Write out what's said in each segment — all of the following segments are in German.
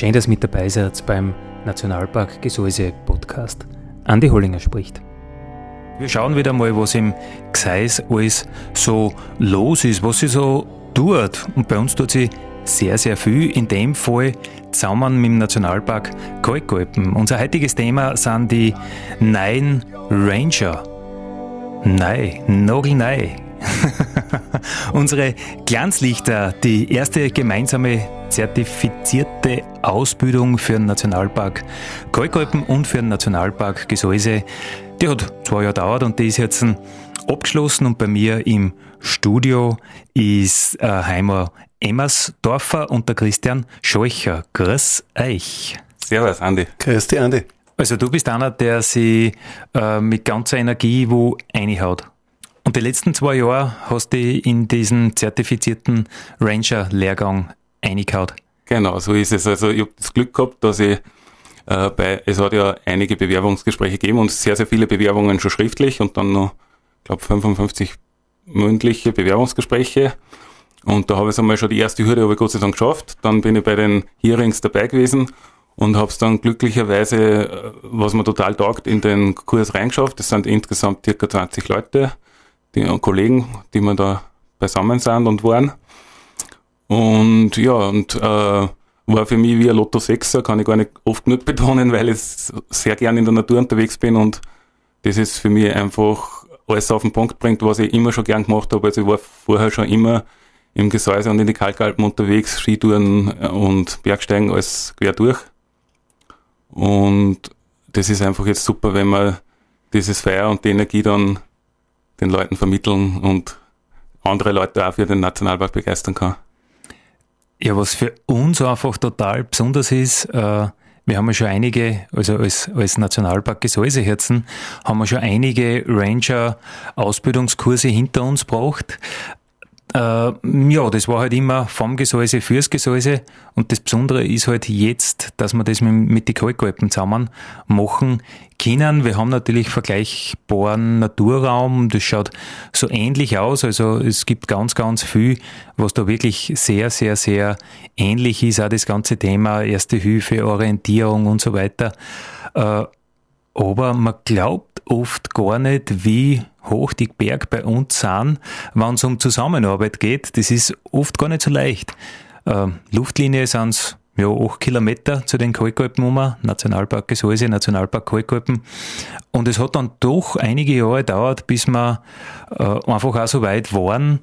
Schön, dass mit dabei seid beim Nationalpark Gesäuse Podcast. Andi Hollinger spricht. Wir schauen wieder mal, was im Gseis alles so los ist, was sie so tut. Und bei uns tut sie sehr, sehr viel. In dem Fall zusammen mit dem Nationalpark Kalkalpen. Unser heutiges Thema sind die neuen Ranger. Nein, nagelnei. Unsere Glanzlichter, die erste gemeinsame zertifizierte Ausbildung für den Nationalpark Kalkalpen und für den Nationalpark Gesäuse, die hat zwei Jahre gedauert und die ist jetzt abgeschlossen und bei mir im Studio ist äh, Heimer Emmersdorfer und der Christian Scheucher. Grüß euch. Servus, Andi. Grüß dich, Andi. Also du bist einer, der sich äh, mit ganzer Energie wo reinhaut. Und die letzten zwei Jahre hast du in diesen zertifizierten Ranger-Lehrgang eingehaut. Genau, so ist es. Also ich habe das Glück gehabt, dass ich äh, bei, es hat ja einige Bewerbungsgespräche gegeben und sehr, sehr viele Bewerbungen schon schriftlich und dann noch, ich glaube, 55 mündliche Bewerbungsgespräche. Und da habe ich einmal schon die erste Hürde aber Gott sei Dank geschafft. Dann bin ich bei den Hearings dabei gewesen und habe es dann glücklicherweise, äh, was mir total taugt, in den Kurs reingeschafft. Das sind insgesamt circa 20 Leute, die Kollegen, die mir da beisammen sind und waren. Und ja, und äh, war für mich wie ein Lotto 6 kann ich gar nicht oft genug betonen, weil ich sehr gern in der Natur unterwegs bin und das ist für mich einfach alles auf den Punkt bringt, was ich immer schon gern gemacht habe. Also ich war vorher schon immer im Gesäuse und in die Kalkalpen unterwegs, Skitouren und Bergsteigen alles quer durch. Und das ist einfach jetzt super, wenn man dieses Feuer und die Energie dann den Leuten vermitteln und andere Leute auch für den Nationalpark begeistern kann. Ja, was für uns einfach total besonders ist, äh, wir haben ja schon einige, also als, als Nationalpark Gesäuseherzen, haben wir schon einige Ranger-Ausbildungskurse hinter uns gebracht. Äh, ja, das war halt immer vom Gesäuse fürs Gesäuse und das Besondere ist halt jetzt, dass wir das mit, mit den Kalkalpen zusammen machen können. Wir haben natürlich vergleichbaren Naturraum, das schaut so ähnlich aus, also es gibt ganz, ganz viel, was da wirklich sehr, sehr, sehr ähnlich ist, auch das ganze Thema Erste Hilfe, Orientierung und so weiter. Äh, aber man glaubt oft gar nicht, wie hoch die Berg bei uns sind, wenn es um Zusammenarbeit geht. Das ist oft gar nicht so leicht. Äh, Luftlinie sind es ja, 8 Kilometer zu den Kalkalpen um, Nationalpark Gesäuse, Nationalpark Kalkalpen. Und es hat dann doch einige Jahre gedauert, bis wir äh, einfach auch so weit waren,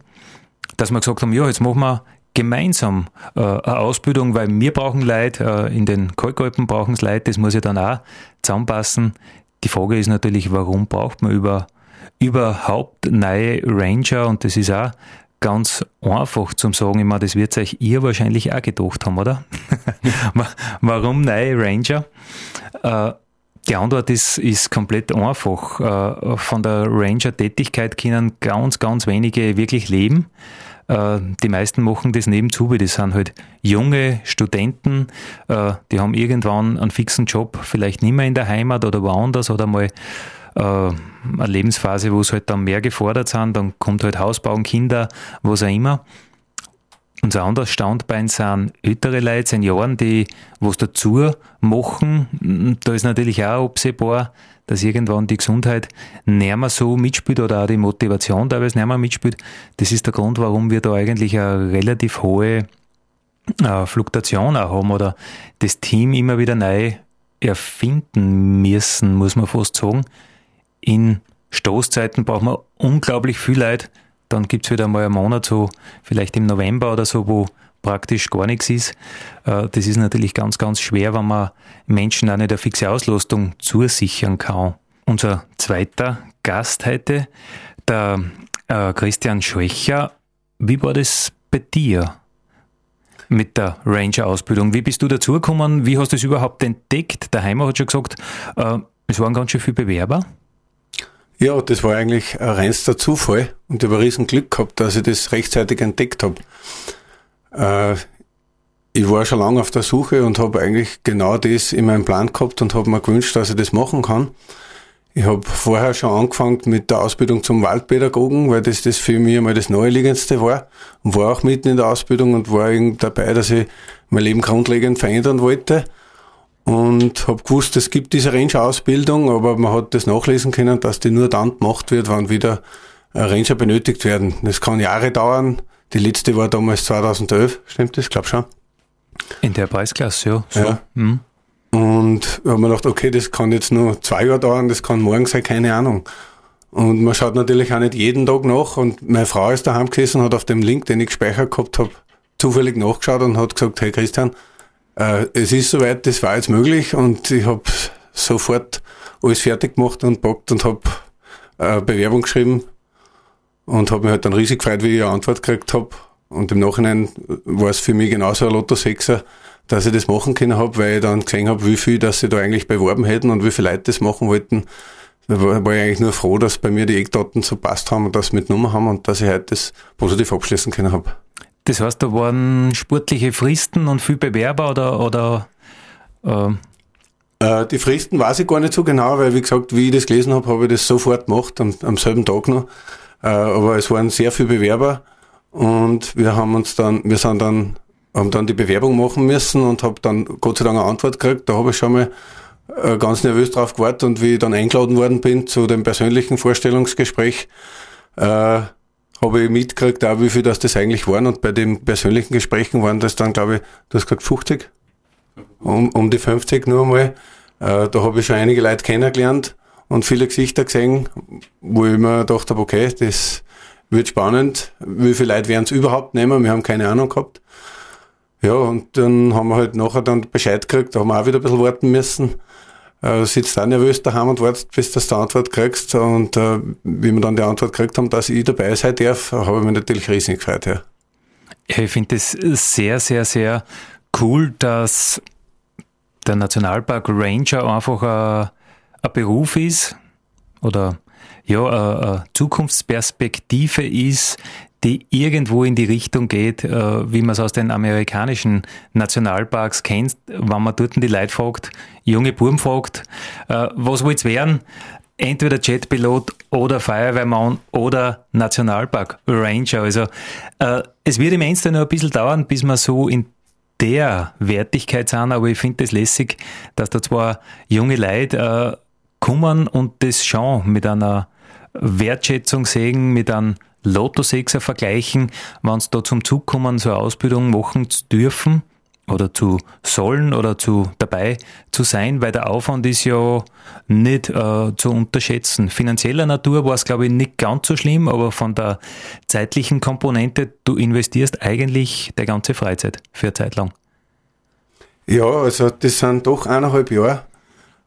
dass wir gesagt haben, ja, jetzt machen wir gemeinsam äh, eine Ausbildung, weil wir brauchen Leute, äh, in den Kalkalpen brauchen es Leute, das muss ja dann auch zusammenpassen. Die Frage ist natürlich, warum braucht man über, überhaupt neue Ranger? Und das ist auch ganz einfach zum sagen. Meine, das wird euch ihr wahrscheinlich auch gedacht haben, oder? warum neue Ranger? Äh, die Antwort ist, ist komplett einfach. Äh, von der Ranger-Tätigkeit können ganz, ganz wenige wirklich leben. Äh, die meisten machen das nebenzu, weil das sind halt junge Studenten, die haben irgendwann einen fixen Job, vielleicht nicht mehr in der Heimat oder woanders oder mal eine Lebensphase, wo es halt dann mehr gefordert sind, dann kommt halt Hausbau und Kinder, was auch immer. Unser anderes Standbein sind ältere Leute, Senioren, die was dazu machen. Da ist natürlich auch absehbar, dass irgendwann die Gesundheit nicht mehr so mitspielt oder auch die Motivation teilweise nicht mehr mitspielt. Das ist der Grund, warum wir da eigentlich eine relativ hohe äh, Fluktuation auch haben oder das Team immer wieder neu erfinden müssen, muss man fast sagen. In Stoßzeiten braucht man unglaublich viel Leute, dann gibt's wieder mal einen Monat so, vielleicht im November oder so, wo, praktisch gar nichts ist. Äh, das ist natürlich ganz, ganz schwer, wenn man Menschen auch nicht eine fixe Auslastung zusichern kann. Unser zweiter Gast heute, der äh, Christian Schwächer. Wie war das bei dir mit der Ranger-Ausbildung? Wie bist du dazugekommen? Wie hast du es überhaupt entdeckt? Der Heimer hat schon gesagt, äh, es waren ganz schön viele Bewerber. Ja, das war eigentlich ein reinster Zufall und ich habe riesen Glück gehabt, dass ich das rechtzeitig entdeckt habe. Äh, ich war schon lange auf der Suche und habe eigentlich genau das in meinem Plan gehabt und habe mir gewünscht, dass ich das machen kann. Ich habe vorher schon angefangen mit der Ausbildung zum Waldpädagogen, weil das, das für mich einmal das Naheliegendste war und war auch mitten in der Ausbildung und war dabei, dass ich mein Leben grundlegend verändern wollte und habe gewusst, es gibt diese Ranger-Ausbildung, aber man hat das nachlesen können, dass die nur dann gemacht wird, wenn wieder Ranger benötigt werden. Das kann Jahre dauern. Die letzte war damals 2011, stimmt das? Glaub schon. In der Preisklasse, ja. So. ja. Mhm. Und da haben wir gedacht, okay, das kann jetzt nur zwei Jahre dauern, das kann morgen sein, keine Ahnung. Und man schaut natürlich auch nicht jeden Tag nach. Und meine Frau ist daheim gesessen, hat auf dem Link, den ich gespeichert gehabt habe, zufällig nachgeschaut und hat gesagt, hey Christian, äh, es ist soweit, das war jetzt möglich und ich habe sofort alles fertig gemacht und packt und habe äh, Bewerbung geschrieben und habe mich halt dann riesig gefreut, wie ich eine Antwort gekriegt habe. Und im Nachhinein war es für mich genauso ein Lotto 6er, dass ich das machen können habe, weil ich dann gesehen habe, wie viel, dass sie da eigentlich beworben hätten und wie viele Leute das machen wollten. Da war, war ich eigentlich nur froh, dass bei mir die Eckdaten so passt haben und dass sie mitgenommen haben und dass ich heute das positiv abschließen können habe. Das heißt, da waren sportliche Fristen und viel Bewerber oder, oder äh äh, die Fristen weiß ich gar nicht so genau, weil wie gesagt, wie ich das gelesen habe, habe ich das sofort gemacht, am, am selben Tag noch. Äh, aber es waren sehr viele Bewerber und wir haben uns dann, wir sind dann, haben dann die Bewerbung machen müssen und habe dann Gott sei Dank eine Antwort gekriegt. Da habe ich schon mal äh, ganz nervös drauf gewartet und wie ich dann eingeladen worden bin zu dem persönlichen Vorstellungsgespräch, äh, habe ich mitgekriegt, auch wie viel das, das eigentlich waren. Und bei den persönlichen Gesprächen waren das dann, glaube ich, du hast gesagt 50, um, um die 50 nur einmal. Äh, da habe ich schon einige Leute kennengelernt und viele Gesichter gesehen, wo ich mir gedacht habe, okay, das wird spannend. Wie viele Leute werden es überhaupt nehmen? Wir haben keine Ahnung gehabt. Ja, und dann haben wir halt nachher dann Bescheid gekriegt, da haben wir auch wieder ein bisschen warten müssen äh, sitzt auch nervös daheim und wartet, bis du die Antwort kriegst. Und äh, wie wir dann die Antwort gekriegt haben, dass ich dabei sein darf, habe ich mich natürlich riesig gefreut. Ja. Ich finde es sehr, sehr, sehr cool, dass der Nationalpark Ranger einfach ein, ein Beruf ist oder ja, eine Zukunftsperspektive ist, die irgendwo in die Richtung geht, äh, wie man es aus den amerikanischen Nationalparks kennt, wenn man dort die Leute fragt, junge Buben fragt, äh, was willst du werden? Entweder Jetpilot oder Feuerwehrmann oder Nationalpark Ranger. Also äh, es wird im Ernst noch ein bisschen dauern, bis wir so in der Wertigkeit sind, aber ich finde es das lässig, dass da zwar junge Leute äh, kommen und das schon mit einer Wertschätzung sehen, mit einem Lotto 6er vergleichen, wenn sie da zum Zug kommen, so eine Ausbildung machen zu dürfen oder zu sollen oder zu dabei zu sein, weil der Aufwand ist ja nicht äh, zu unterschätzen. Finanzieller Natur war es, glaube ich, nicht ganz so schlimm, aber von der zeitlichen Komponente, du investierst eigentlich der ganze Freizeit für eine Zeit lang. Ja, also das sind doch eineinhalb Jahre,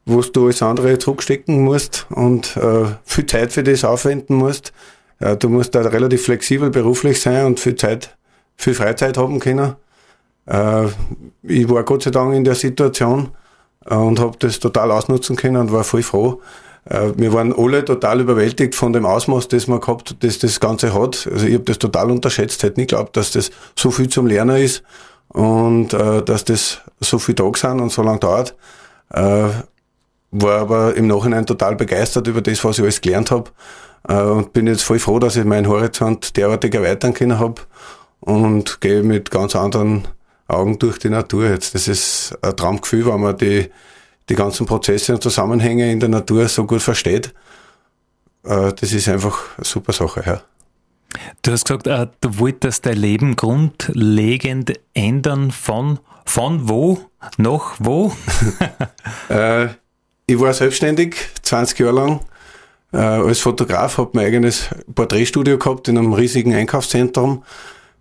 wo du alles andere zurückstecken musst und äh, viel Zeit für das aufwenden musst. Du musst da relativ flexibel beruflich sein und viel Zeit, viel Freizeit haben können. Äh, ich war Gott sei Dank in der Situation äh, und habe das total ausnutzen können und war voll froh. Äh, wir waren alle total überwältigt von dem Ausmaß, das man gehabt, das das Ganze hat. Also ich habe das total unterschätzt, hätte nicht geglaubt, dass das so viel zum Lernen ist und dass das so viel Tage sind und so lange dauert. War aber im Nachhinein total begeistert über das, was ich alles gelernt habe und bin jetzt voll froh, dass ich meinen Horizont derartig erweitern können habe und gehe mit ganz anderen Augen durch die Natur jetzt. Das ist ein Traumgefühl, wenn man die, die ganzen Prozesse und Zusammenhänge in der Natur so gut versteht. Äh, das ist einfach eine super Sache, ja. Du hast gesagt, äh, du wolltest dein Leben grundlegend ändern von, von wo nach wo? ich war selbstständig, 20 Jahre lang äh, als Fotograf, habe mein eigenes Porträtstudio gehabt in einem riesigen Einkaufszentrum.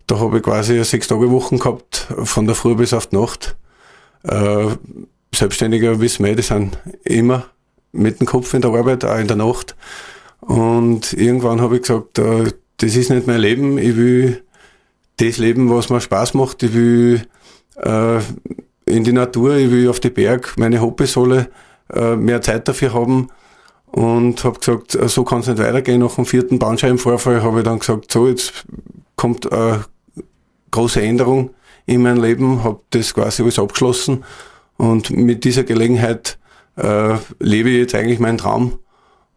da habe ich quasi Sechs-Tage-Wochen gehabt, von der Früh bis auf die Nacht. Äh, Selbstständiger wissen wir, die sind immer mit dem Kopf in der Arbeit, auch in der Nacht. Und irgendwann habe ich gesagt, äh, das ist nicht mein Leben, ich will das leben, was mir Spaß macht, ich will äh, in die Natur, ich will auf die Berg, meine Hobbys alle äh, mehr Zeit dafür haben und habe gesagt, äh, so kann es nicht weitergehen. Nach dem vierten Bandscheibenvorfall habe ich dann gesagt, so jetzt kommt eine große Änderung in mein Leben, habe das quasi alles abgeschlossen und mit dieser Gelegenheit äh, lebe ich jetzt eigentlich meinen Traum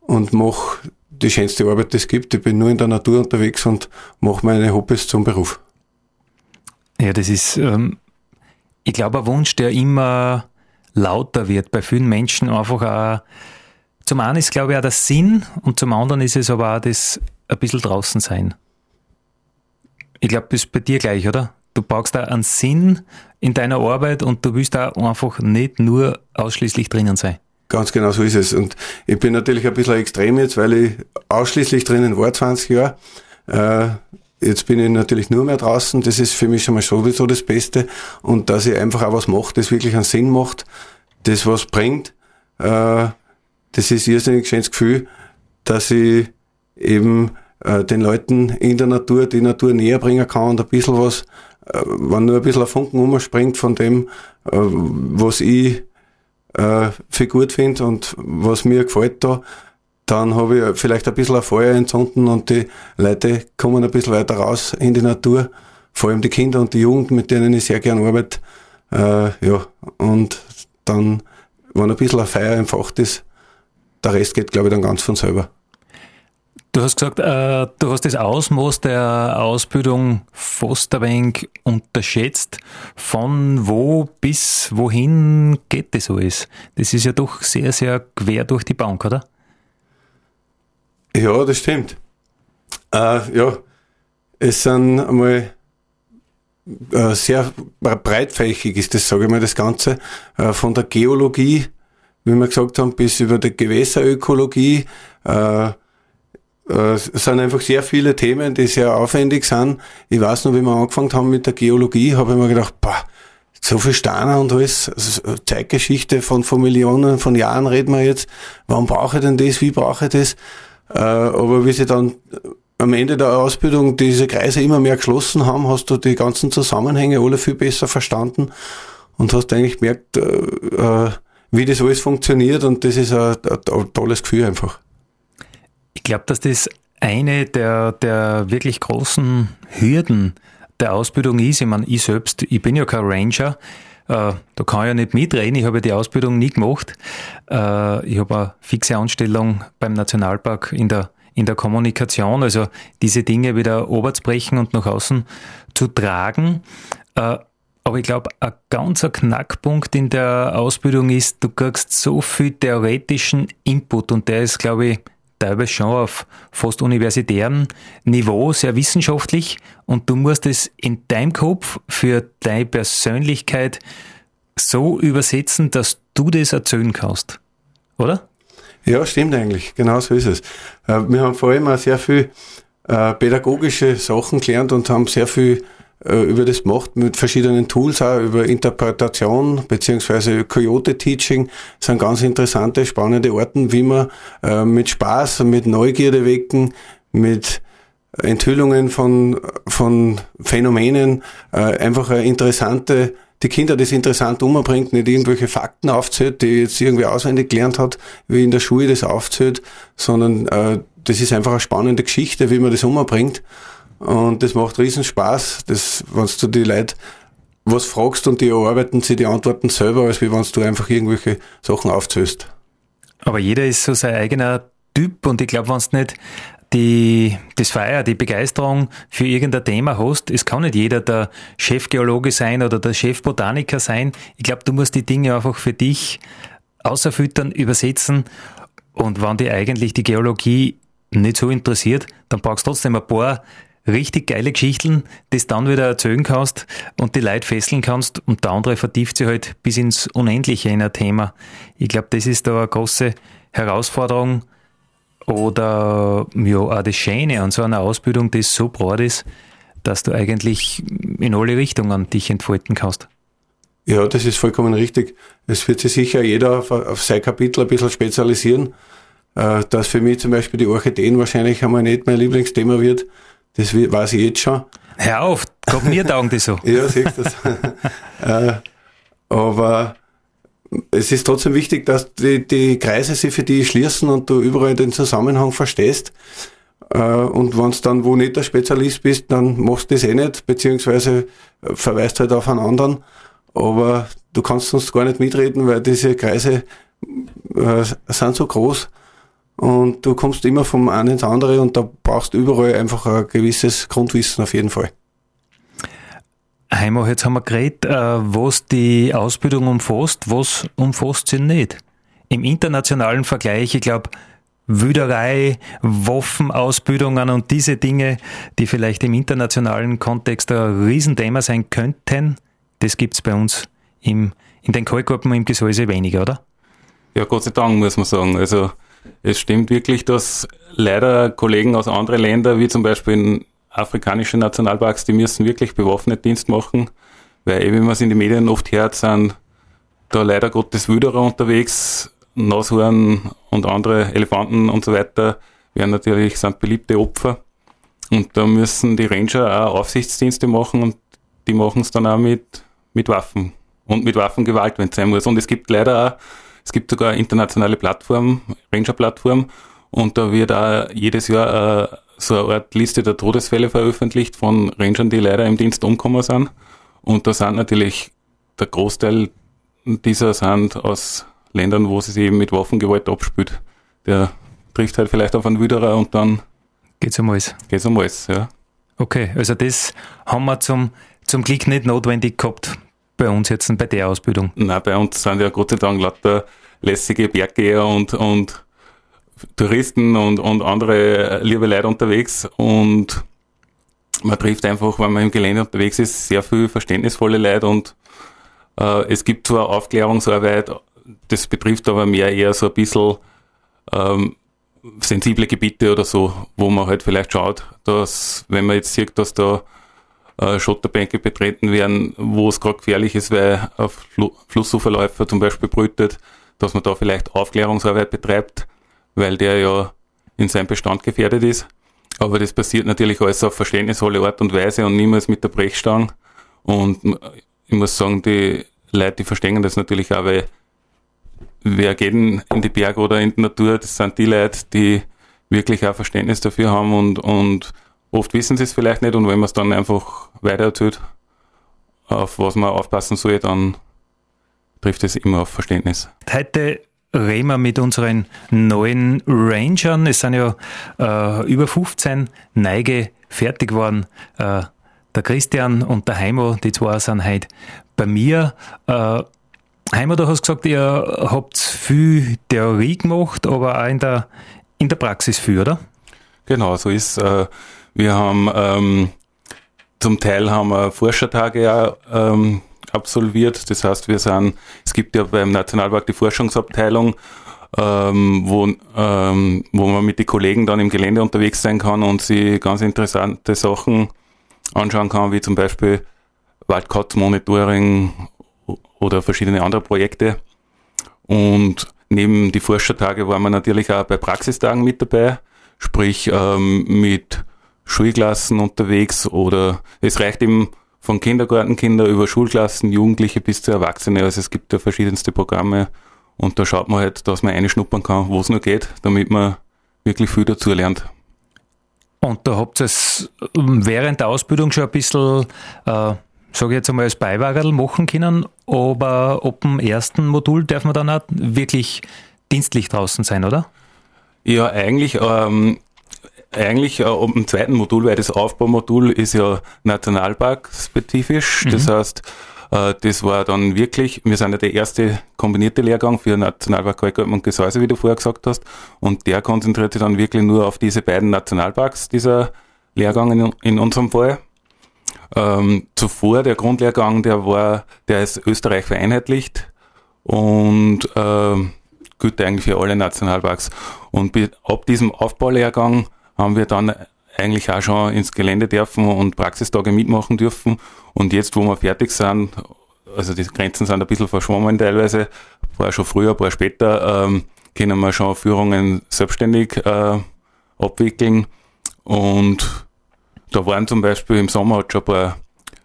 und mache die schönste Arbeit, die es gibt. Ich bin nur in der Natur unterwegs und mache meine Hobbys zum Beruf. Ja, das ist, ähm, ich glaube, ein Wunsch, der immer lauter wird bei vielen Menschen. Einfach auch, zum einen ist, glaube ich, auch der Sinn und zum anderen ist es aber auch das ein bisschen draußen sein. Ich glaube, das ist bei dir gleich, oder? Du brauchst da einen Sinn in deiner Arbeit und du willst da einfach nicht nur ausschließlich drinnen sein. Ganz genau so ist es. Und ich bin natürlich ein bisschen extrem jetzt, weil ich ausschließlich drinnen war, 20 Jahre. Äh, jetzt bin ich natürlich nur mehr draußen. Das ist für mich schon mal sowieso das Beste. Und dass ich einfach auch was mache, das wirklich einen Sinn macht, das was bringt, äh, das ist irrsinnig schönes Gefühl, dass ich eben äh, den Leuten in der Natur die Natur näher bringen kann und ein bisschen was, äh, wenn nur ein bisschen ein Funken umspringt von dem, äh, was ich äh, für gut finde und was mir gefällt da, dann habe ich vielleicht ein bisschen ein Feuer entzünden und die Leute kommen ein bisschen weiter raus in die Natur, vor allem die Kinder und die Jugend, mit denen ich sehr gern arbeite. Äh, ja, und dann, wenn ein bisschen ein Feuer entfacht ist, der Rest geht, glaube ich, dann ganz von selber. Du hast gesagt, äh, du hast das Ausmaß der Ausbildung fast ein wenig unterschätzt. Von wo bis wohin geht das alles? Das ist ja doch sehr, sehr quer durch die Bank, oder? Ja, das stimmt. Äh, ja, es sind einmal äh, sehr breitfächig ist das, sage ich mal, das Ganze. Äh, von der Geologie, wie wir gesagt haben, bis über die Gewässerökologie. Äh, äh, es sind einfach sehr viele Themen, die sehr aufwendig sind. Ich weiß noch, wie wir angefangen haben mit der Geologie, habe ich mir gedacht, boah, so viel Steine und alles, also Zeitgeschichte von, von Millionen von Jahren reden wir jetzt. Warum brauche ich denn das? Wie brauche ich das? Äh, aber wie sie dann am Ende der Ausbildung diese Kreise immer mehr geschlossen haben, hast du die ganzen Zusammenhänge alle viel besser verstanden und hast eigentlich gemerkt, äh, äh, wie das alles funktioniert und das ist ein, ein tolles Gefühl einfach. Ich glaube, dass das eine der, der wirklich großen Hürden der Ausbildung ist. Ich meine, ich selbst, ich bin ja kein Ranger, äh, da kann ich ja nicht mitreden, ich habe die Ausbildung nie gemacht. Äh, ich habe eine fixe Anstellung beim Nationalpark in der, in der Kommunikation, also diese Dinge wieder oberzubrechen und nach außen zu tragen. Äh, aber ich glaube, ein ganzer Knackpunkt in der Ausbildung ist, du kriegst so viel theoretischen Input und der ist, glaube ich, teilweise schon auf fast universitärem Niveau, sehr wissenschaftlich und du musst es in deinem Kopf für deine Persönlichkeit so übersetzen, dass du das erzählen kannst. Oder? Ja, stimmt eigentlich. Genau so ist es. Äh, wir haben vor allem auch sehr viel äh, pädagogische Sachen gelernt und haben sehr viel über das gemacht mit verschiedenen Tools, auch über Interpretation beziehungsweise Coyote Teaching sind ganz interessante, spannende Orten, wie man äh, mit Spaß, mit Neugierde wecken, mit Enthüllungen von, von Phänomenen äh, einfach eine interessante die Kinder das interessant umbringt, nicht irgendwelche Fakten aufzählt, die jetzt irgendwie auswendig gelernt hat, wie in der Schule das aufzählt, sondern äh, das ist einfach eine spannende Geschichte, wie man das umbringt. Und das macht riesen Spaß, wenn du die Leute was fragst und die erarbeiten sie die Antworten selber, als wenn du einfach irgendwelche Sachen aufzählst. Aber jeder ist so sein eigener Typ und ich glaube, wenn du nicht die, das Feier, die Begeisterung für irgendein Thema hast, es kann nicht jeder der Chefgeologe sein oder der Chefbotaniker sein. Ich glaube, du musst die Dinge einfach für dich außerfüttern, übersetzen und wenn dich eigentlich die Geologie nicht so interessiert, dann brauchst du trotzdem ein paar richtig geile Geschichten, das dann wieder erzählen kannst und die Leute fesseln kannst und der andere vertieft sich halt bis ins Unendliche in ein Thema. Ich glaube, das ist da eine große Herausforderung oder ja, auch das Schöne an so einer Ausbildung, das so breit ist, dass du eigentlich in alle Richtungen dich entfalten kannst. Ja, das ist vollkommen richtig. Es wird sich sicher jeder auf, auf sein Kapitel ein bisschen spezialisieren. Äh, dass für mich zum Beispiel die Orchideen wahrscheinlich einmal nicht mein Lieblingsthema wird, das weiß ich jetzt schon. Hör auf, Gott mir taugen die so. ja, siehst du das. äh, aber es ist trotzdem wichtig, dass die, die Kreise sich für die schließen und du überall den Zusammenhang verstehst. Äh, und wenn du dann wo nicht der Spezialist bist, dann machst du das eh nicht, beziehungsweise verweist halt auf einen anderen. Aber du kannst sonst gar nicht mitreden, weil diese Kreise äh, sind so groß und du kommst immer vom einen ins andere und da brauchst du überall einfach ein gewisses Grundwissen auf jeden Fall. Heimo, jetzt haben wir geredet, äh, was die Ausbildung umfasst, was umfasst sie nicht. Im internationalen Vergleich, ich glaube, Wüderei, Waffenausbildungen und diese Dinge, die vielleicht im internationalen Kontext ein Riesenthema sein könnten, das gibt es bei uns im, in den Kalkgruppen im Gesäuse weniger, oder? Ja, Gott sei Dank, muss man sagen. Also es stimmt wirklich, dass leider Kollegen aus anderen Ländern, wie zum Beispiel in afrikanischen Nationalparks, die müssen wirklich bewaffnet Dienst machen, weil, wie man es in den Medien oft hört, sind da leider Gottes Wüderer unterwegs, Nashorn und andere Elefanten und so weiter werden natürlich, sind beliebte Opfer. Und da müssen die Ranger auch Aufsichtsdienste machen und die machen es dann auch mit, mit Waffen und mit Waffengewalt, wenn es sein muss. Und es gibt leider auch es gibt sogar eine internationale Plattform, Ranger-Plattform, und da wird auch jedes Jahr äh, so eine Art Liste der Todesfälle veröffentlicht von Rangern, die leider im Dienst umgekommen sind. Und da sind natürlich der Großteil dieser sind aus Ländern, wo sie sich eben mit Waffengewalt abspült. Der trifft halt vielleicht auf einen Wüderer und dann geht's um alles. Geht's um alles, ja. Okay, also das haben wir zum, zum Glück nicht notwendig gehabt bei uns jetzt bei der Ausbildung? Nein, bei uns sind ja Gott sei Dank lauter lässige Berggeher und, und Touristen und, und andere liebe Leute unterwegs. Und man trifft einfach, wenn man im Gelände unterwegs ist, sehr viel verständnisvolle Leute. Und äh, es gibt zwar Aufklärungsarbeit, das betrifft aber mehr eher so ein bisschen ähm, sensible Gebiete oder so, wo man halt vielleicht schaut, dass, wenn man jetzt sieht, dass da äh, Schotterbänke betreten werden, wo es gerade gefährlich ist, weil ein Fl Flussuferläufer zum Beispiel brütet, dass man da vielleicht Aufklärungsarbeit betreibt, weil der ja in seinem Bestand gefährdet ist. Aber das passiert natürlich alles auf verständnisvolle Art und Weise und niemals mit der Brechstange. Und ich muss sagen, die Leute, die verstehen das natürlich auch, weil wer geht in die Berge oder in die Natur, das sind die Leute, die wirklich auch Verständnis dafür haben und, und Oft wissen sie es vielleicht nicht und wenn man es dann einfach weiter erzählt, auf was man aufpassen soll, dann trifft es immer auf Verständnis. Heute reden wir mit unseren neuen Rangern. Es sind ja äh, über 15 Neige fertig geworden. Äh, der Christian und der Heimo, die zwei sind heute bei mir. Äh, Heimo, du hast gesagt, ihr habt viel Theorie gemacht, aber auch in der, in der Praxis viel, oder? Genau, so ist äh, wir haben ähm, zum Teil haben wir Forschertage ja, ähm, absolviert. Das heißt, wir sind, es gibt ja beim Nationalpark die Forschungsabteilung, ähm, wo, ähm, wo man mit den Kollegen dann im Gelände unterwegs sein kann und sie ganz interessante Sachen anschauen kann, wie zum Beispiel Waldkatzmonitoring oder verschiedene andere Projekte. Und neben die Forschertage waren wir natürlich auch bei Praxistagen mit dabei, sprich ähm, mit Schulklassen unterwegs oder es reicht eben von Kindergartenkinder über Schulklassen, Jugendliche bis zu Erwachsene. Also es gibt ja verschiedenste Programme und da schaut man halt, dass man einschnuppern kann, wo es nur geht, damit man wirklich viel dazu lernt. Und da habt ihr es während der Ausbildung schon ein bisschen, äh, sage ich jetzt einmal, als Beiwagerl machen können, aber ab dem ersten Modul darf man dann auch wirklich dienstlich draußen sein, oder? Ja, eigentlich ähm, eigentlich äh, im zweiten Modul, weil das Aufbaumodul ist ja Nationalpark-spezifisch. Mhm. Das heißt, äh, das war dann wirklich, wir sind ja der erste kombinierte Lehrgang für Nationalpark Kalkalpen und Gesäuse, wie du vorher gesagt hast. Und der konzentriert sich dann wirklich nur auf diese beiden Nationalparks, dieser Lehrgang in, in unserem Fall. Ähm, zuvor, der Grundlehrgang, der war, der ist Österreich vereinheitlicht und ähm, gilt eigentlich für alle Nationalparks. Und ab diesem Aufbaulehrgang haben wir dann eigentlich auch schon ins Gelände dürfen und Praxistage mitmachen dürfen. Und jetzt, wo wir fertig sind, also die Grenzen sind ein bisschen verschwommen teilweise, ein paar schon früher, ein paar später, ähm, können wir schon Führungen selbstständig äh, abwickeln. Und da waren zum Beispiel im Sommer hat schon ein paar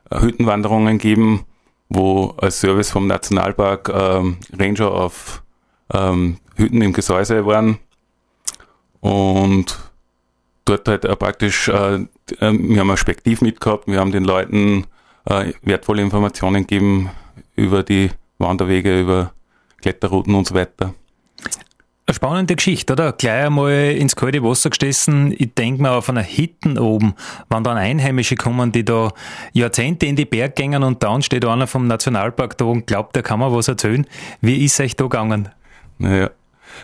äh, Hüttenwanderungen gegeben, wo als Service vom Nationalpark ähm, Ranger auf ähm, Hütten im Gesäuse waren. Und dort halt auch praktisch, äh, äh, wir haben ein Spektiv mitgehabt, wir haben den Leuten äh, wertvolle Informationen gegeben über die Wanderwege, über Kletterrouten und so weiter. Eine spannende Geschichte, oder? Gleich einmal ins kalte Wasser gestessen. Ich denke mal auf einer Hitten oben, wenn dann Einheimische kommen, die da Jahrzehnte in die Berg gängen und dann steht einer vom Nationalpark da und glaubt, der kann mir was erzählen. Wie ist euch da gegangen? Naja,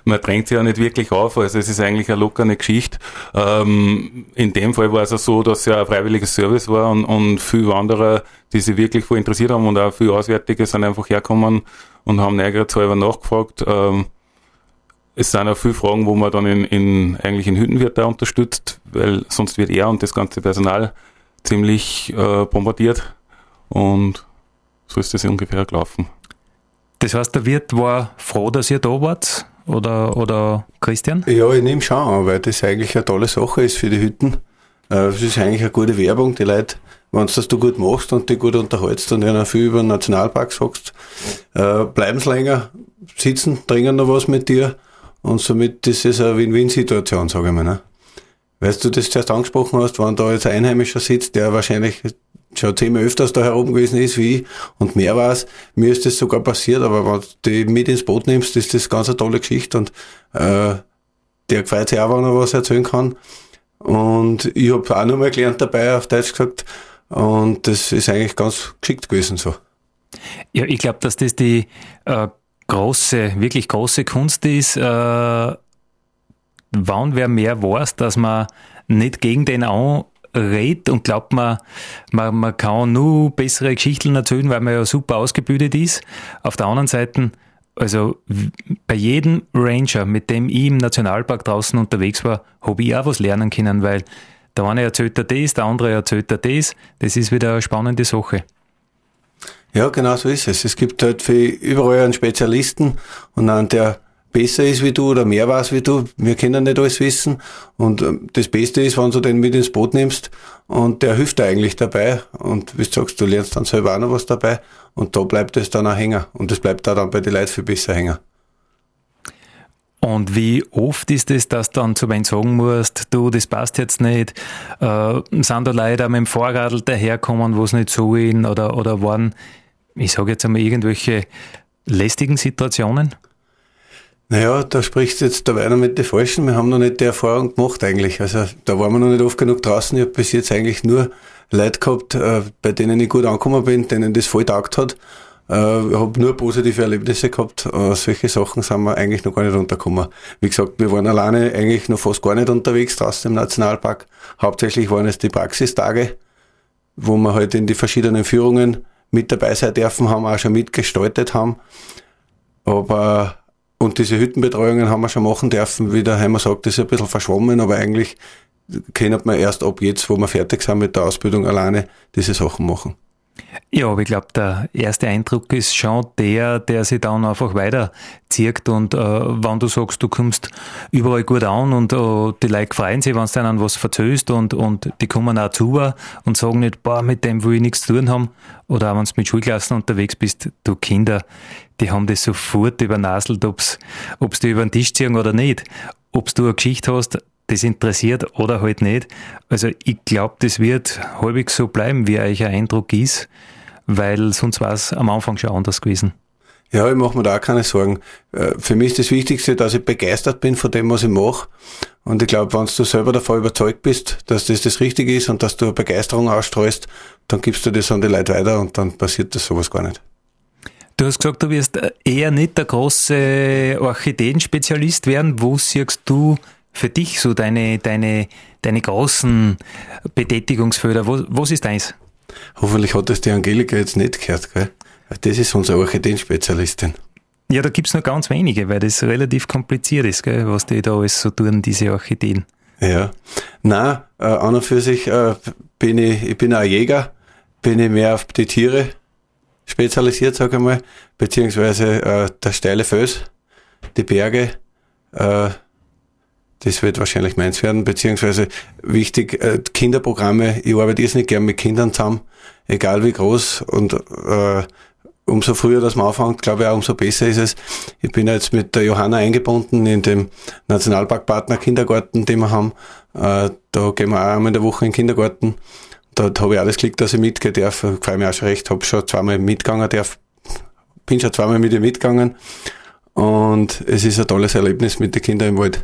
man drängt sich ja nicht wirklich auf, also es ist eigentlich eine lockere Geschichte. Ähm, in dem Fall war es auch so, dass es ja ein freiwilliges Service war und, und viele Wanderer, die sich wirklich voll interessiert haben und auch viele Auswärtige sind einfach hergekommen und haben selber nachgefragt. Ähm, es sind auch viele Fragen, wo man dann in, in eigentlich in Hüttenwirt da unterstützt, weil sonst wird er und das ganze Personal ziemlich äh, bombardiert und so ist das ungefähr gelaufen. Das heißt, der Wirt war froh, dass ihr da wart? Oder, oder Christian? Ja, ich nehme schon an, weil das eigentlich eine tolle Sache ist für die Hütten. Äh, es ist eigentlich eine gute Werbung. Die Leute, wenn du das du gut machst und die gut unterhältst und ihnen viel über den Nationalpark sagst, äh, bleiben sie länger sitzen, trinken noch was mit dir und somit ist es eine Win-Win-Situation, sage ich mal. Ne? Weißt du, das zuerst angesprochen hast, wenn da jetzt ein Einheimischer sitzt, der wahrscheinlich schon zehnmal öfters da heroben gewesen ist wie ich und mehr weiß. Mir ist das sogar passiert, aber wenn du die mit ins Boot nimmst, ist das ganz eine tolle Geschichte und äh, der gefreut sich auch, wenn er was erzählen kann. Und ich habe auch noch mal gelernt dabei, auf Deutsch gesagt. Und das ist eigentlich ganz geschickt gewesen so. Ja, ich glaube, dass das die äh, große, wirklich große Kunst ist, äh, wann wer mehr weiß, dass man nicht gegen den an redet und glaubt, man, man, man kann nur bessere Geschichten erzählen, weil man ja super ausgebildet ist. Auf der anderen Seite, also bei jedem Ranger, mit dem ich im Nationalpark draußen unterwegs war, habe ich auch was lernen können, weil der eine erzählt da das, der andere erzählt da das. Das ist wieder eine spannende Sache. Ja, genau so ist es. Es gibt halt für überall einen Spezialisten und einen, der besser ist wie du oder mehr weiß wie du. Wir können nicht alles wissen. Und ähm, das Beste ist, wenn du den mit ins Boot nimmst und der hilft dir eigentlich dabei. Und wie du sagst, du lernst dann selber auch noch was dabei. Und da bleibt es dann auch hängen. Und das bleibt da dann bei den Leuten viel besser hängen. Und wie oft ist es, dass du dann zu wem sagen musst, du, das passt jetzt nicht, äh, sind da Leute mit dem Fahrradl daherkommen, wo es nicht so ist, oder, oder waren, ich sage jetzt einmal, irgendwelche lästigen Situationen? Naja, da sprichst du jetzt dabei noch mit den Falschen. Wir haben noch nicht die Erfahrung gemacht eigentlich. Also da waren wir noch nicht oft genug draußen. Ich habe bis jetzt eigentlich nur Leute gehabt, äh, bei denen ich gut angekommen bin, denen das voll taugt hat. Äh, ich habe nur positive Erlebnisse gehabt. Äh, solche Sachen sind wir eigentlich noch gar nicht runtergekommen. Wie gesagt, wir waren alleine eigentlich noch fast gar nicht unterwegs draußen im Nationalpark. Hauptsächlich waren es die Praxistage, wo wir halt in die verschiedenen Führungen mit dabei sein dürfen haben, auch schon mitgestaltet haben. Aber und diese Hüttenbetreuungen haben wir schon machen dürfen, wie der Heimer sagt, das ist ein bisschen verschwommen, aber eigentlich kennt man erst ab jetzt, wo wir fertig sind mit der Ausbildung alleine, diese Sachen machen. Ja, aber ich glaube, der erste Eindruck ist schon der, der sich dann einfach weiterzieht. Und äh, wenn du sagst, du kommst überall gut an und äh, die Leute freuen sich, wenn du denen was verzögst und, und die kommen auch zu und sagen nicht, boah, mit dem will ich nichts zu tun haben. Oder auch wenn du mit Schulklassen unterwegs bist, du Kinder, die haben das sofort übernaselt, ob's, ob's die über den Tisch ziehen oder nicht. Ob's du eine Geschichte hast, das interessiert oder halt nicht. Also ich glaube, das wird halbwegs so bleiben, wie euch ein Eindruck ist, weil sonst war es am Anfang schon anders gewesen. Ja, ich mache mir da auch keine Sorgen. Äh, für mich ist das Wichtigste, dass ich begeistert bin von dem, was ich mache. Und ich glaube, wenn du selber davon überzeugt bist, dass das das Richtige ist und dass du Begeisterung ausstrahlst, dann gibst du das an die Leute weiter und dann passiert das sowas gar nicht. Du hast gesagt, du wirst eher nicht der große Orchideenspezialist werden. Wo siehst du für dich so deine, deine, deine großen Betätigungsfelder? Wo, was ist deins? Hoffentlich hat das die Angelika jetzt nicht gehört, gell? Das ist unsere Orchideenspezialistin. Ja, da gibt's nur ganz wenige, weil das relativ kompliziert ist, gell, was die da alles so tun, diese Orchideen. Ja, na, äh, an und für sich äh, bin ich, ich bin auch Jäger, bin ich mehr auf die Tiere spezialisiert, sage ich mal, beziehungsweise äh, der steile Fels, die Berge, äh, das wird wahrscheinlich meins werden, beziehungsweise wichtig, äh, Kinderprogramme, ich arbeite jetzt nicht gern mit Kindern zusammen, egal wie groß und äh, umso früher das man anfängt, glaube ich auch umso besser ist es. Ich bin jetzt mit der Johanna eingebunden in dem Nationalparkpartner Kindergarten, den wir haben. Äh, da gehen wir auch einmal in der Woche in den Kindergarten. Da habe ich alles geklickt, dass ich mitgehen darf. Freue mich auch schon recht, habe schon zweimal mitgegangen darf. Bin schon zweimal mit ihr mitgegangen. Und es ist ein tolles Erlebnis mit den Kindern im Wald.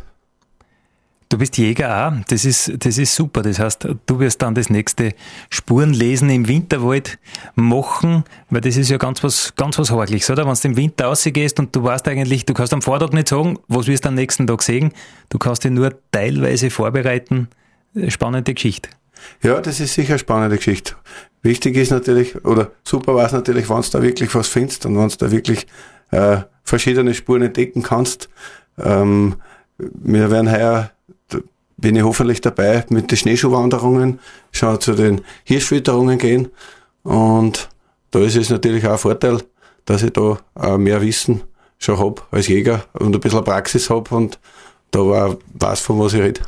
Du bist Jäger auch, das ist, das ist super. Das heißt, du wirst dann das nächste Spurenlesen im Winterwald machen, weil das ist ja ganz was, ganz was Horgliches, oder? Wenn du im Winter rausgehst und du weißt eigentlich, du kannst am Vortag nicht sagen, was wirst du am nächsten Tag sehen. Du kannst dich nur teilweise vorbereiten. Spannende Geschichte. Ja, das ist sicher eine spannende Geschichte. Wichtig ist natürlich, oder super war es natürlich, wenn du da wirklich was findest und wenn du da wirklich äh, verschiedene Spuren entdecken kannst. Ähm, wir werden heuer bin ich hoffentlich dabei mit den Schneeschuhwanderungen, schon zu den Hirschfütterungen gehen. Und da ist es natürlich auch ein Vorteil, dass ich da mehr Wissen schon hab als Jäger und ein bisschen Praxis hab und da war weiß, von was ich rede.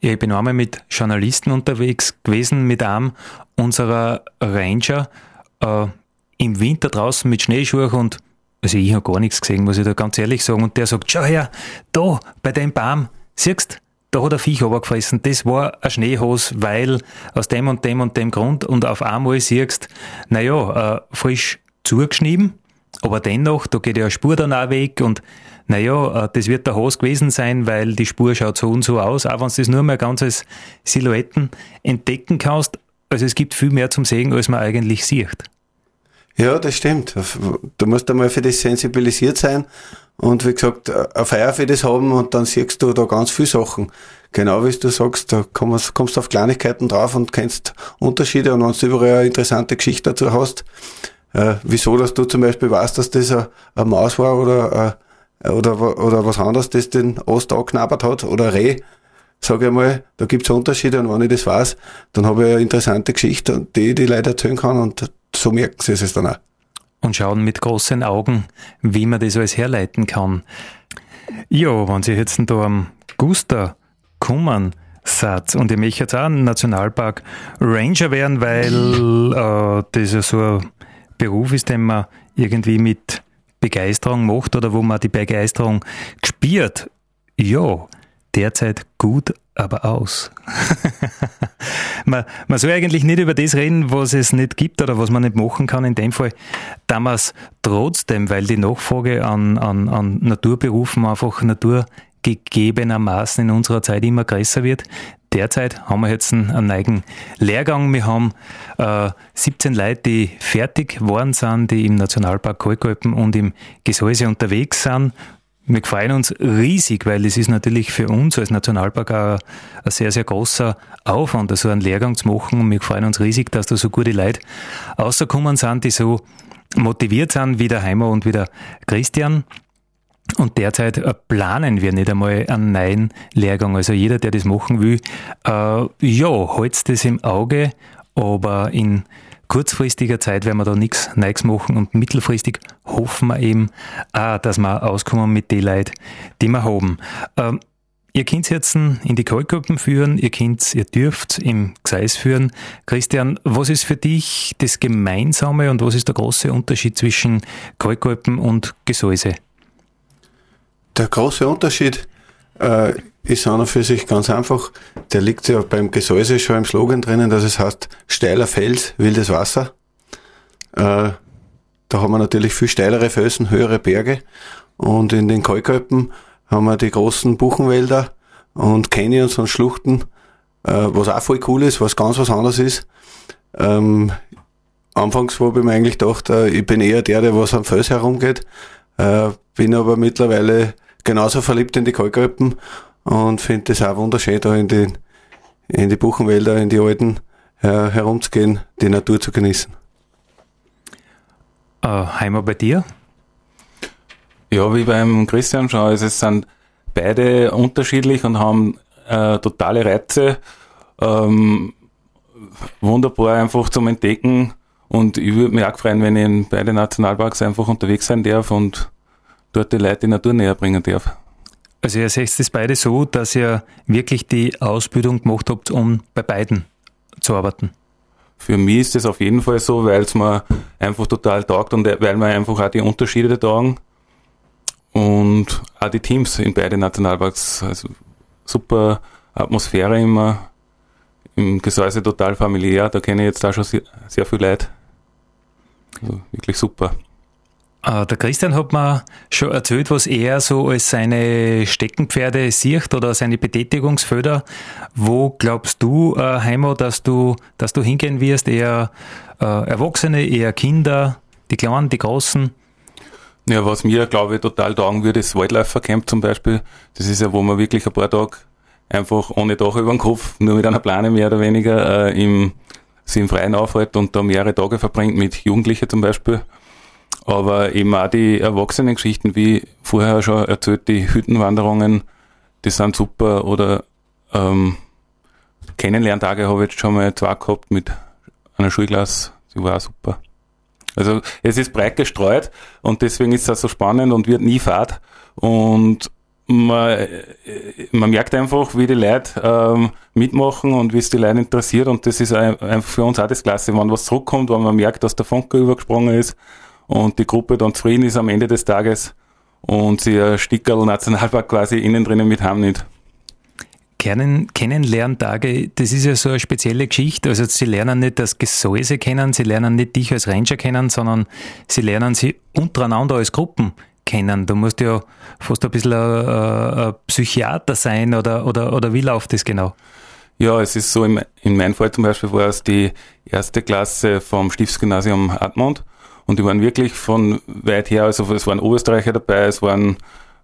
Ja, ich bin einmal mit Journalisten unterwegs gewesen, mit einem unserer Ranger äh, im Winter draußen mit Schneeschuhen und also ich habe gar nichts gesehen, muss ich da ganz ehrlich sagen. Und der sagt, schau her, da, bei dem Baum, siehst da hat ein Viech runtergefressen. Das war ein Schneehose, weil aus dem und dem und dem Grund und auf einmal siehst, naja, äh, frisch zugeschnieben, aber dennoch, da geht ja eine Spur dann auch weg und naja, äh, das wird der Hose gewesen sein, weil die Spur schaut so und so aus, auch wenn du das nur mehr ganz als Silhouetten entdecken kannst. Also es gibt viel mehr zum Sehen, als man eigentlich sieht. Ja, das stimmt. Du musst einmal für das sensibilisiert sein und wie gesagt, eine Feier für das haben und dann siehst du da ganz viele Sachen. Genau wie du sagst, da kommst, kommst du auf Kleinigkeiten drauf und kennst Unterschiede. Und wenn du überall eine interessante Geschichte dazu hast, äh, wieso, dass du zum Beispiel weißt, dass das eine, Maus war oder, äh, oder, oder was anderes, das den Ost angeknabbert hat oder Reh, sage ich mal, da gibt's Unterschiede. Und wenn ich das weiß, dann habe ich eine interessante Geschichte, die ich die Leute erzählen kann und so merken sie es dann auch und schauen mit großen Augen, wie man das alles herleiten kann. Ja, wenn Sie jetzt da am Guster kommen, Satz. Und ich möchte jetzt auch ein Nationalpark Ranger werden, weil äh, das ja so ein Beruf ist, den man irgendwie mit Begeisterung macht oder wo man die Begeisterung gespürt. Ja, derzeit gut, aber aus. man, man soll eigentlich nicht über das reden, was es nicht gibt oder was man nicht machen kann. In dem Fall damals trotzdem, weil die Nachfrage an, an, an Naturberufen einfach naturgegebenermaßen in unserer Zeit immer größer wird. Derzeit haben wir jetzt einen, neuen Lehrgang. Wir haben äh, 17 Leute, die fertig geworden sind, die im Nationalpark Kalkalpen und im Gesäuse unterwegs sind wir freuen uns riesig, weil es ist natürlich für uns als Nationalpark auch ein sehr, sehr großer Aufwand, so einen Lehrgang zu machen. Und wir freuen uns riesig, dass da so gute Leute rausgekommen sind, die so motiviert sind wie der Heimer und wie der Christian. Und derzeit planen wir nicht einmal einen neuen Lehrgang. Also jeder, der das machen will, äh, ja, halt's das im Auge, aber in kurzfristiger Zeit werden wir da nichts Neues machen und mittelfristig hoffen wir eben auch, dass wir auskommen mit den Leuten, die wir haben. Ähm, Ihr könnt jetzt in die Kalkgruppen führen, ihr könnt, ihr dürft im Gseis führen. Christian, was ist für dich das Gemeinsame und was ist der große Unterschied zwischen Kalkgruppen und Gesäuse? Der große Unterschied äh, ist an für sich ganz einfach. Der liegt ja beim Gesäuse schon im Slogan drinnen, dass es heißt steiler Fels, wildes Wasser. Äh, da haben wir natürlich viel steilere Felsen, höhere Berge. Und in den Kalkalpen haben wir die großen Buchenwälder und Canyons und Schluchten, äh, was auch voll cool ist, was ganz was anderes ist. Ähm, anfangs habe ich mir eigentlich gedacht, äh, ich bin eher der, der was am Fels herumgeht, äh, bin aber mittlerweile genauso verliebt in die Kalkalpen und finde das auch wunderschön, da in die, in die Buchenwälder, in die alten äh, herumzugehen, die Natur zu genießen. Äh, Heimer bei dir? Ja, wie beim Christian schon, also es sind beide unterschiedlich und haben äh, äh, totale Reize. Ähm, wunderbar einfach zum Entdecken. Und ich würde mich auch freuen, wenn ich in beiden Nationalparks einfach unterwegs sein darf und dort die Leute die Natur näher bringen darf. Also ihr seht es beide so, dass ihr wirklich die Ausbildung gemacht habt, um bei beiden zu arbeiten. Für mich ist das auf jeden Fall so, weil es mir einfach total taugt und weil mir einfach auch die Unterschiede taugen und auch die Teams in beiden Nationalparks. Also super Atmosphäre immer, im Gesäuse total familiär, da kenne ich jetzt auch schon sehr, sehr viel Leute. Also wirklich super. Uh, der Christian hat mir schon erzählt, was er so als seine Steckenpferde sieht oder seine Betätigungsfelder. Wo glaubst du, uh, Heimo, dass du, dass du hingehen wirst? Eher uh, Erwachsene, eher Kinder, die Kleinen, die Großen? Ja, was mir, glaube ich, total taugen würde, ist Waldläufercamp zum Beispiel. Das ist ja, wo man wirklich ein paar Tage einfach ohne Dach über dem Kopf, nur mit einer Plane mehr oder weniger, äh, im, sich im Freien aufhält und da mehrere Tage verbringt mit Jugendlichen zum Beispiel. Aber eben auch die Erwachsenengeschichten, wie vorher schon erzählt, die Hüttenwanderungen, die sind super. Oder ähm, Kennenlerntage habe ich jetzt schon mal zwei gehabt mit einer Schulklasse, die war auch super. Also es ist breit gestreut und deswegen ist das so spannend und wird nie fad. Und man, man merkt einfach, wie die Leute ähm, mitmachen und wie es die Leute interessiert und das ist einfach für uns auch das Klasse, wenn was zurückkommt, wenn man merkt, dass der Funke übergesprungen ist und die Gruppe dann zufrieden ist am Ende des Tages und sie ein Stickerl Nationalpark quasi innen drinnen mit haben nicht. Kennen, Kennenlerntage, das ist ja so eine spezielle Geschichte. Also sie lernen nicht das Gesäuse kennen, sie lernen nicht dich als Ranger kennen, sondern sie lernen sie untereinander als Gruppen kennen. Du musst ja fast ein bisschen ein, ein Psychiater sein oder, oder, oder wie läuft das genau? Ja, es ist so, in, in meinem Fall zum Beispiel war es die erste Klasse vom Stiftsgymnasium Hartmund und die waren wirklich von weit her, also es waren Oberösterreicher dabei, es waren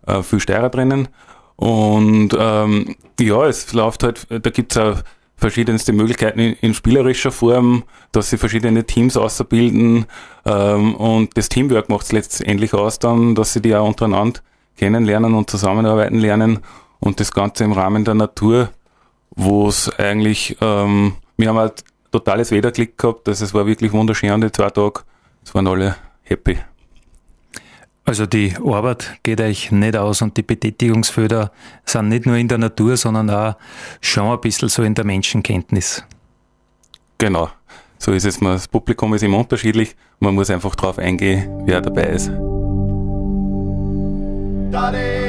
äh, viel Steirer drinnen. Und ähm, ja, es läuft halt, da gibt's auch verschiedenste Möglichkeiten in, in, spielerischer Form, dass sie verschiedene Teams ausbilden. Ähm, und das Teamwork macht es letztendlich aus dann, dass sie die auch untereinander kennenlernen und zusammenarbeiten lernen. Und das Ganze im Rahmen der Natur, wo es eigentlich, ähm, wir haben halt totales Wetterklick gehabt, also es war wirklich wunderschön die zwei Tage es waren alle happy. Also die Arbeit geht euch nicht aus und die Betätigungsfelder sind nicht nur in der Natur, sondern auch schon ein bisschen so in der Menschenkenntnis. Genau, so ist es. Das Publikum ist immer unterschiedlich. Man muss einfach darauf eingehen, wer dabei ist. Daddy,